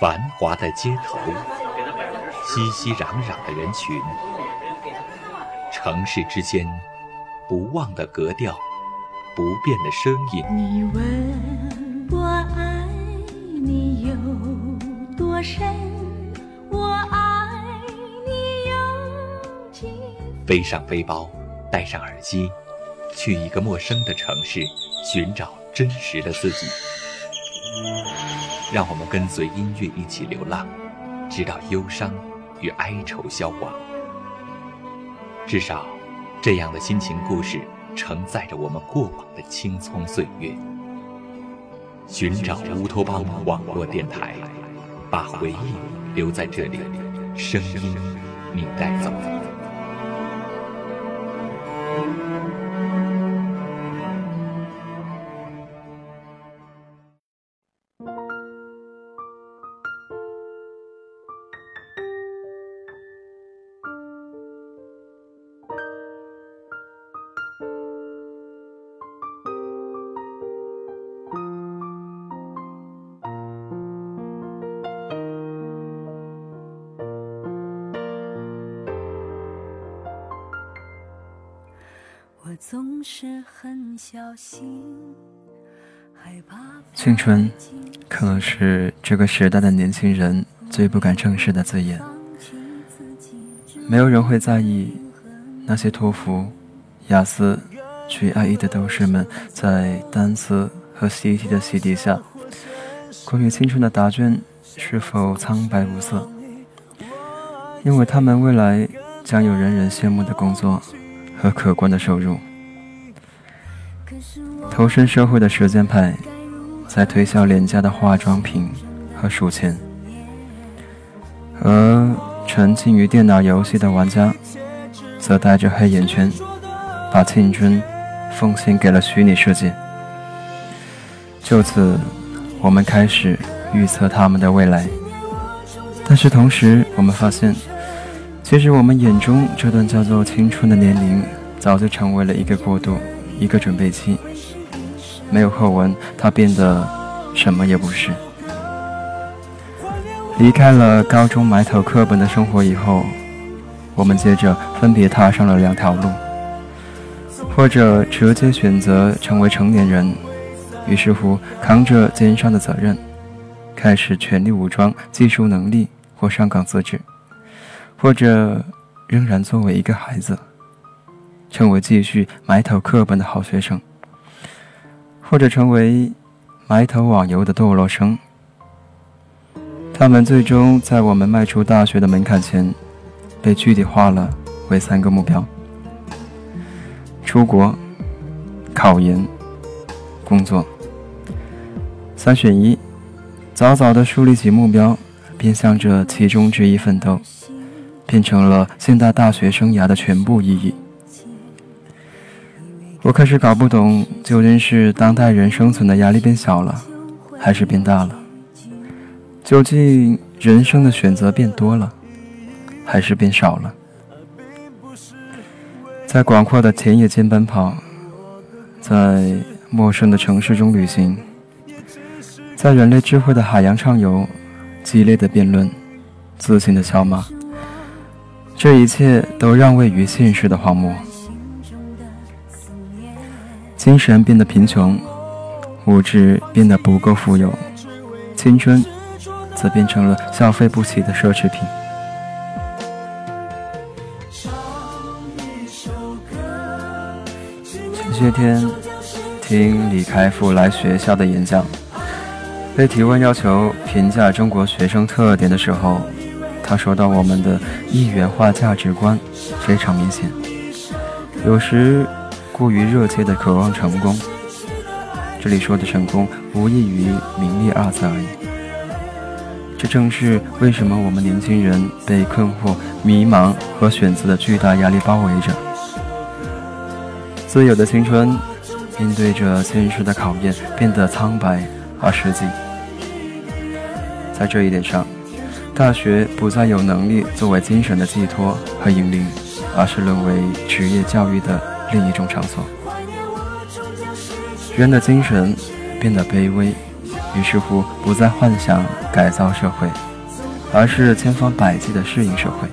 繁华的街头，熙熙攘攘的人群，城市之间不忘的格调，不变的声音。你问我爱你有多深，我爱你有几分。背上背包，戴上耳机，去一个陌生的城市，寻找真实的自己。让我们跟随音乐一起流浪，直到忧伤与哀愁消亡。至少，这样的心情故事承载着我们过往的青葱岁月。寻找乌托邦网络电台，把回忆留在这里，声音你带走。总是很小心，害怕青春可能是这个时代的年轻人最不敢正视的字眼。没有人会在意那些托福、雅思、GRE 的斗士们在单词和习题的洗涤下，关于青春的答卷是否苍白无色，因为他们未来将有人人羡慕的工作和可观的收入。投身社会的实践派，在推销廉价的化妆品和数钱；而沉浸于电脑游戏的玩家，则带着黑眼圈，把青春奉献给了虚拟世界。就此，我们开始预测他们的未来。但是同时，我们发现，其实我们眼中这段叫做青春的年龄，早就成为了一个过渡，一个准备期。没有后文，他变得什么也不是。离开了高中埋头课本的生活以后，我们接着分别踏上了两条路，或者直接选择成为成年人，于是乎扛着肩上的责任，开始全力武装技术能力或上岗资质，或者仍然作为一个孩子，成为继续埋头课本的好学生。或者成为埋头网游的堕落生，他们最终在我们迈出大学的门槛前，被具体化了为三个目标：出国、考研、工作。三选一，早早的树立起目标，并向着其中之一奋斗，变成了现代大学生涯的全部意义。我开始搞不懂，究竟是当代人生存的压力变小了，还是变大了？究竟人生的选择变多了，还是变少了？在广阔的田野间奔跑，在陌生的城市中旅行，在人类智慧的海洋畅游，激烈的辩论，自信的笑骂，这一切都让位于现实的荒漠。精神变得贫穷，物质变得不够富有，青春则变成了消费不起的奢侈品。前些天听李开复来学校的演讲，被提问要求评价中国学生特点的时候，他说到我们的一元化价值观非常明显，有时。过于热切的渴望成功，这里说的成功无异于名利二字而已。这正是为什么我们年轻人被困惑、迷茫和选择的巨大压力包围着。自由的青春，面对着现实的考验，变得苍白而实际。在这一点上，大学不再有能力作为精神的寄托和引领，而是沦为职业教育的。另一种场所，人的精神变得卑微于是乎不再幻想改造社会，而是千方百计地适应社会。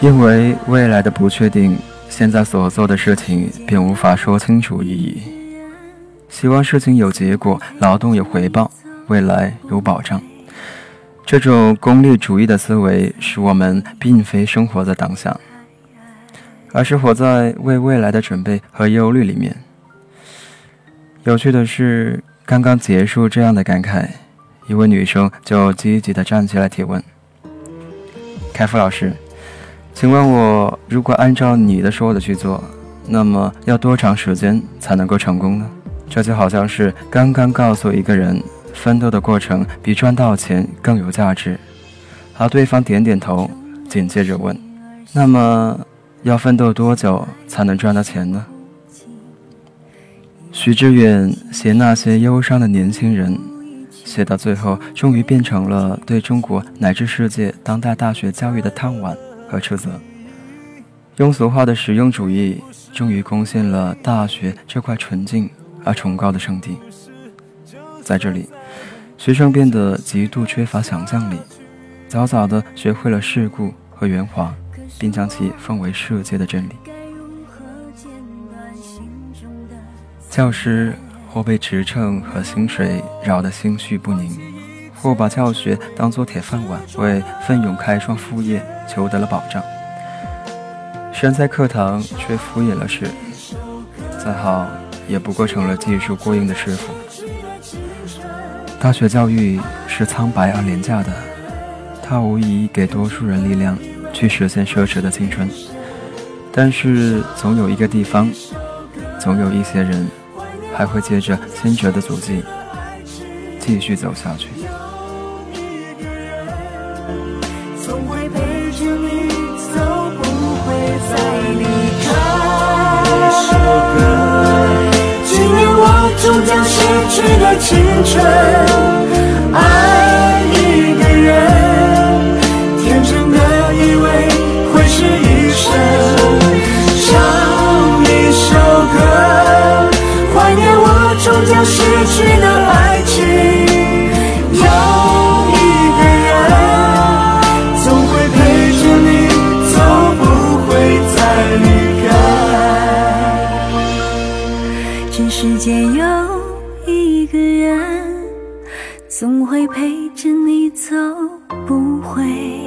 因为未来的不确定，现在所做的事情便无法说清楚意义。希望事情有结果，劳动有回报，未来有保障。这种功利主义的思维，使我们并非生活在当下，而是活在为未来的准备和忧虑里面。有趣的是，刚刚结束这样的感慨，一位女生就积极地站起来提问：“凯夫老师，请问我如果按照你的说的去做，那么要多长时间才能够成功呢？”这就好像是刚刚告诉一个人，奋斗的过程比赚到钱更有价值，而对方点点头，紧接着问：“那么要奋斗多久才能赚到钱呢？”徐志远写那些忧伤的年轻人，写到最后，终于变成了对中国乃至世界当代大学教育的叹惋和斥责。庸俗化的实用主义，终于攻陷了大学这块纯净而崇高的圣地。在这里，学生变得极度缺乏想象力，早早地学会了世故和圆滑，并将其奉为世界的真理。教师或被职称和薪水扰得心绪不宁，或把教学当作铁饭碗，为奋勇开创副业求得了保障。身在课堂却敷衍了事，再好也不过成了技术过硬的师傅。大学教育是苍白而廉价的，它无疑给多数人力量去实现奢侈的青春，但是总有一个地方，总有一些人。还会接着先哲的足迹继续走下去。终将失去的青春。会。